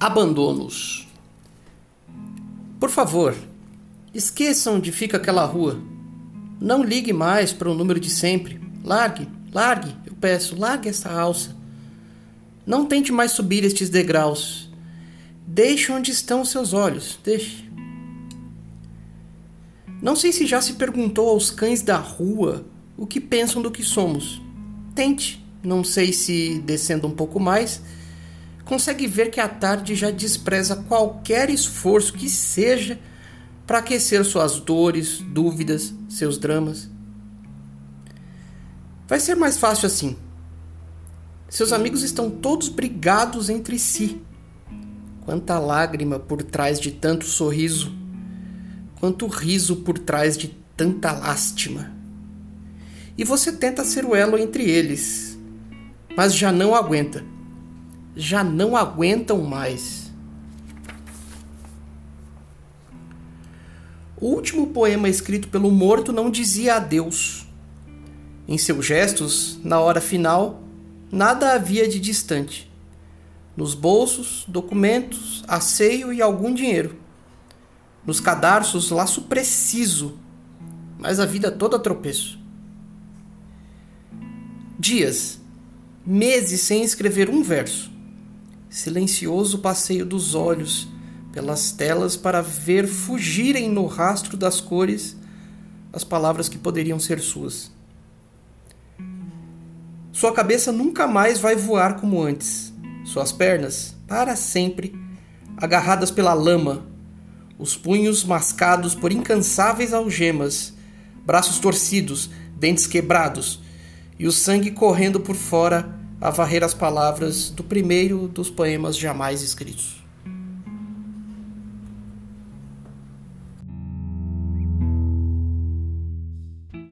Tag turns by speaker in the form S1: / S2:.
S1: Abandonos. Por favor, esqueçam onde fica aquela rua. Não ligue mais para o número de sempre. Largue, largue, eu peço, largue essa alça. Não tente mais subir estes degraus. Deixe onde estão os seus olhos. Deixe. Não sei se já se perguntou aos cães da rua o que pensam do que somos. Tente. Não sei se descendo um pouco mais consegue ver que a tarde já despreza qualquer esforço que seja para aquecer suas dores, dúvidas, seus dramas. Vai ser mais fácil assim. Seus amigos estão todos brigados entre si. Quanta lágrima por trás de tanto sorriso, quanto riso por trás de tanta lástima. E você tenta ser o elo entre eles, mas já não aguenta já não aguentam mais. O último poema escrito pelo morto não dizia adeus. Em seus gestos, na hora final, nada havia de distante. Nos bolsos, documentos, asseio e algum dinheiro. Nos cadarços, laço preciso, mas a vida toda tropeço. Dias, meses sem escrever um verso silencioso passeio dos olhos pelas telas para ver fugirem no rastro das cores as palavras que poderiam ser suas. Sua cabeça nunca mais vai voar como antes. Suas pernas, para sempre, agarradas pela lama, os punhos mascados por incansáveis algemas, braços torcidos, dentes quebrados e o sangue correndo por fora a varrer as palavras do primeiro dos poemas jamais escritos.